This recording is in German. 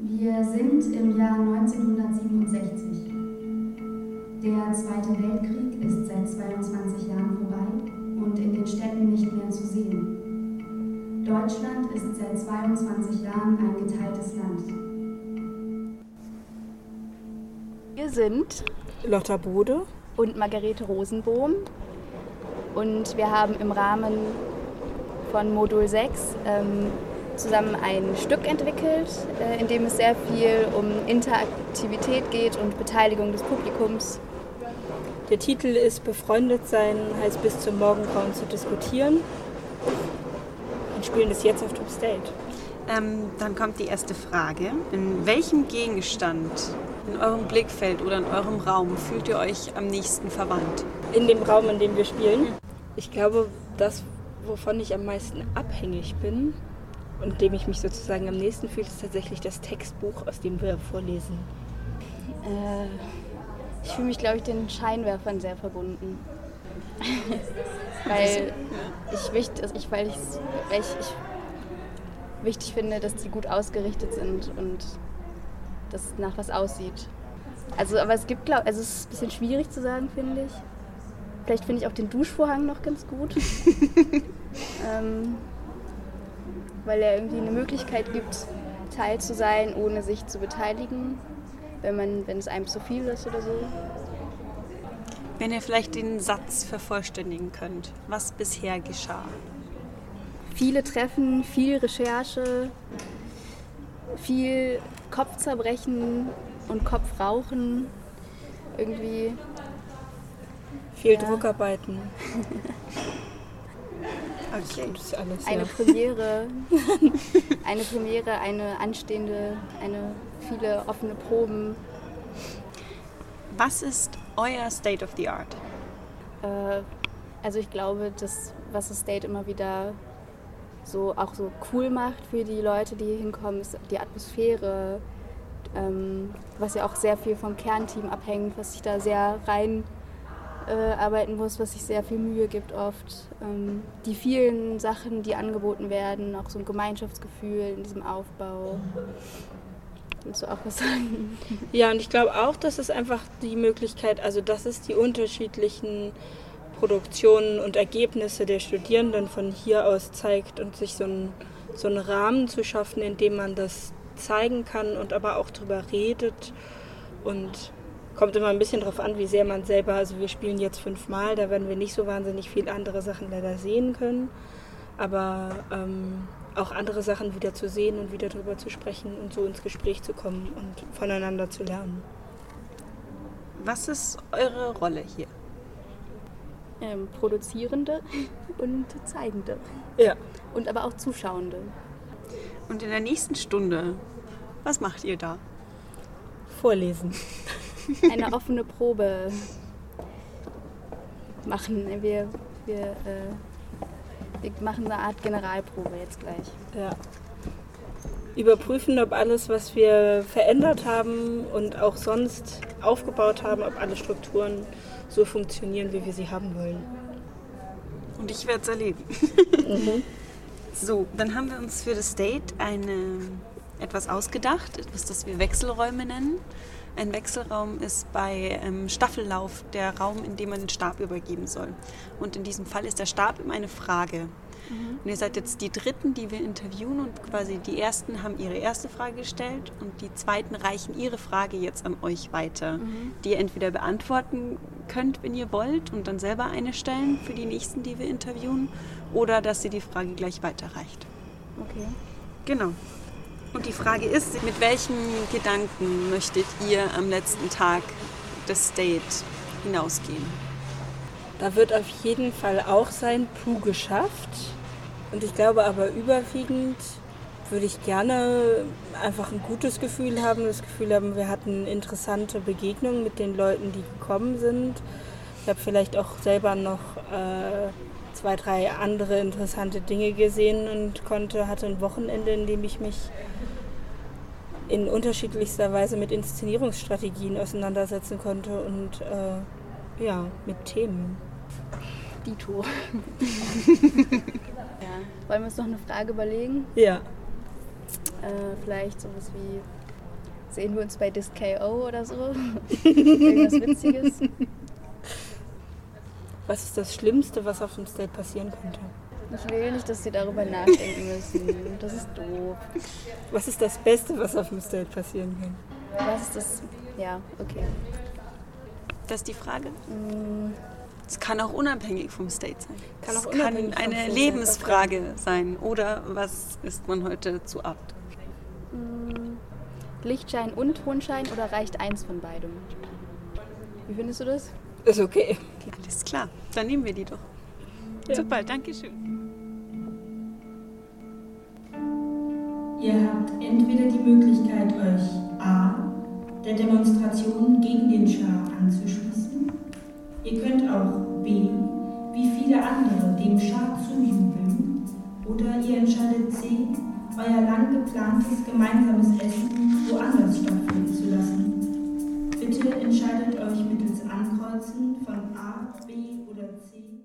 Wir sind im Jahr 1967. Der Zweite Weltkrieg ist seit 22 Jahren vorbei und in den Städten nicht mehr zu sehen. Deutschland ist seit 22 Jahren ein geteiltes Land. Wir sind Lotta Bode und Margarete Rosenbohm und wir haben im Rahmen von Modul 6 ähm, zusammen ein Stück entwickelt, äh, in dem es sehr viel um Interaktivität geht und Beteiligung des Publikums. Der Titel ist Befreundet sein heißt bis zum Morgengrauen zu diskutieren. Und spielen es jetzt auf Top State. Ähm, dann kommt die erste Frage. In welchem Gegenstand in eurem Blickfeld oder in eurem Raum fühlt ihr euch am nächsten verwandt? In dem Raum, in dem wir spielen. Ich glaube, das, wovon ich am meisten abhängig bin und dem ich mich sozusagen am nächsten fühle, ist tatsächlich das Textbuch, aus dem wir vorlesen. Äh, ich fühle mich, glaube ich, den Scheinwerfern sehr verbunden. weil ich, wichtig, ich, weil, weil ich, ich wichtig finde, dass die gut ausgerichtet sind und dass es nach was aussieht. Also, aber es gibt, glaube also es ist ein bisschen schwierig zu sagen, finde ich. Vielleicht finde ich auch den Duschvorhang noch ganz gut. ähm, weil er irgendwie eine Möglichkeit gibt, Teil zu sein, ohne sich zu beteiligen, wenn, man, wenn es einem zu viel ist oder so. Wenn ihr vielleicht den Satz vervollständigen könnt, was bisher geschah. Viele Treffen, viel Recherche, viel Kopfzerbrechen und Kopfrauchen. Irgendwie. Viel ja. Druckarbeiten. Okay. Das ist alles, eine ja. Premiere, eine Premiere, eine anstehende, eine viele offene Proben. Was ist euer State of the Art? Äh, also ich glaube, das, was das State immer wieder so auch so cool macht für die Leute, die hier hinkommen, ist die Atmosphäre, ähm, was ja auch sehr viel vom Kernteam abhängt, was sich da sehr rein äh, arbeiten muss, was sich sehr viel Mühe gibt oft. Ähm, die vielen Sachen, die angeboten werden, auch so ein Gemeinschaftsgefühl in diesem Aufbau. Willst du auch was sagen? Ja, und ich glaube auch, dass es einfach die Möglichkeit, also dass es die unterschiedlichen Produktionen und Ergebnisse der Studierenden von hier aus zeigt und sich so, ein, so einen Rahmen zu schaffen, in dem man das zeigen kann und aber auch darüber redet und Kommt immer ein bisschen darauf an, wie sehr man selber, also wir spielen jetzt fünfmal, da werden wir nicht so wahnsinnig viel andere Sachen leider sehen können. Aber ähm, auch andere Sachen wieder zu sehen und wieder darüber zu sprechen und so ins Gespräch zu kommen und voneinander zu lernen. Was ist eure Rolle hier? Ähm, Produzierende und Zeigende. Ja. Und aber auch Zuschauende. Und in der nächsten Stunde, was macht ihr da? Vorlesen. Eine offene Probe machen. Wir, wir, äh, wir machen eine Art Generalprobe jetzt gleich. Ja. Überprüfen, ob alles, was wir verändert haben und auch sonst aufgebaut haben, ob alle Strukturen so funktionieren, wie wir sie haben wollen. Und ich werde es erleben. mhm. So, dann haben wir uns für das Date eine, etwas ausgedacht, etwas, das wir Wechselräume nennen. Ein Wechselraum ist bei ähm, Staffellauf der Raum, in dem man den Stab übergeben soll. Und in diesem Fall ist der Stab immer eine Frage. Mhm. Und ihr seid jetzt die Dritten, die wir interviewen und quasi die Ersten haben ihre erste Frage gestellt und die Zweiten reichen ihre Frage jetzt an euch weiter, mhm. die ihr entweder beantworten könnt, wenn ihr wollt und dann selber eine stellen für die Nächsten, die wir interviewen oder dass sie die Frage gleich weiterreicht. Okay. Genau. Und die Frage ist, mit welchen Gedanken möchtet ihr am letzten Tag des Date hinausgehen? Da wird auf jeden Fall auch sein Puh geschafft. Und ich glaube aber überwiegend würde ich gerne einfach ein gutes Gefühl haben, das Gefühl haben, wir hatten interessante Begegnungen mit den Leuten, die gekommen sind. Ich habe vielleicht auch selber noch äh, zwei, drei andere interessante Dinge gesehen und konnte, hatte ein Wochenende, in dem ich mich in unterschiedlichster Weise mit Inszenierungsstrategien auseinandersetzen konnte und äh, ja, mit Themen. Dito. ja. Wollen wir uns noch eine Frage überlegen? Ja. Äh, vielleicht sowas wie, sehen wir uns bei Disc.ko oder so. Irgendwas Witziges. Was ist das Schlimmste, was auf dem State passieren könnte? Ich will nicht, dass sie darüber nachdenken müssen. Das ist doof. Was ist das Beste, was auf dem State passieren kann? Was ist das? Ja, okay. Das ist die Frage. Mm, Es kann auch unabhängig vom State sein. Kann auch es kann eine State sein, Lebensfrage sein. Oder was ist man heute zu abt? mm, Lichtschein und Tonschein oder reicht eins von beidem? Wie findest du das? Ist okay. Alles klar, dann nehmen wir die doch. Ja. Super, danke schön. Ihr habt entweder die Möglichkeit, euch A. der Demonstration gegen den Schah anzuschließen. Ihr könnt auch B. wie viele andere dem Schah zujubeln. Oder ihr entscheidet C. euer lang geplantes gemeinsames Essen woanders stattfinden zu lassen. Bitte entscheidet euch mittels Ankreuzen von A, B oder C.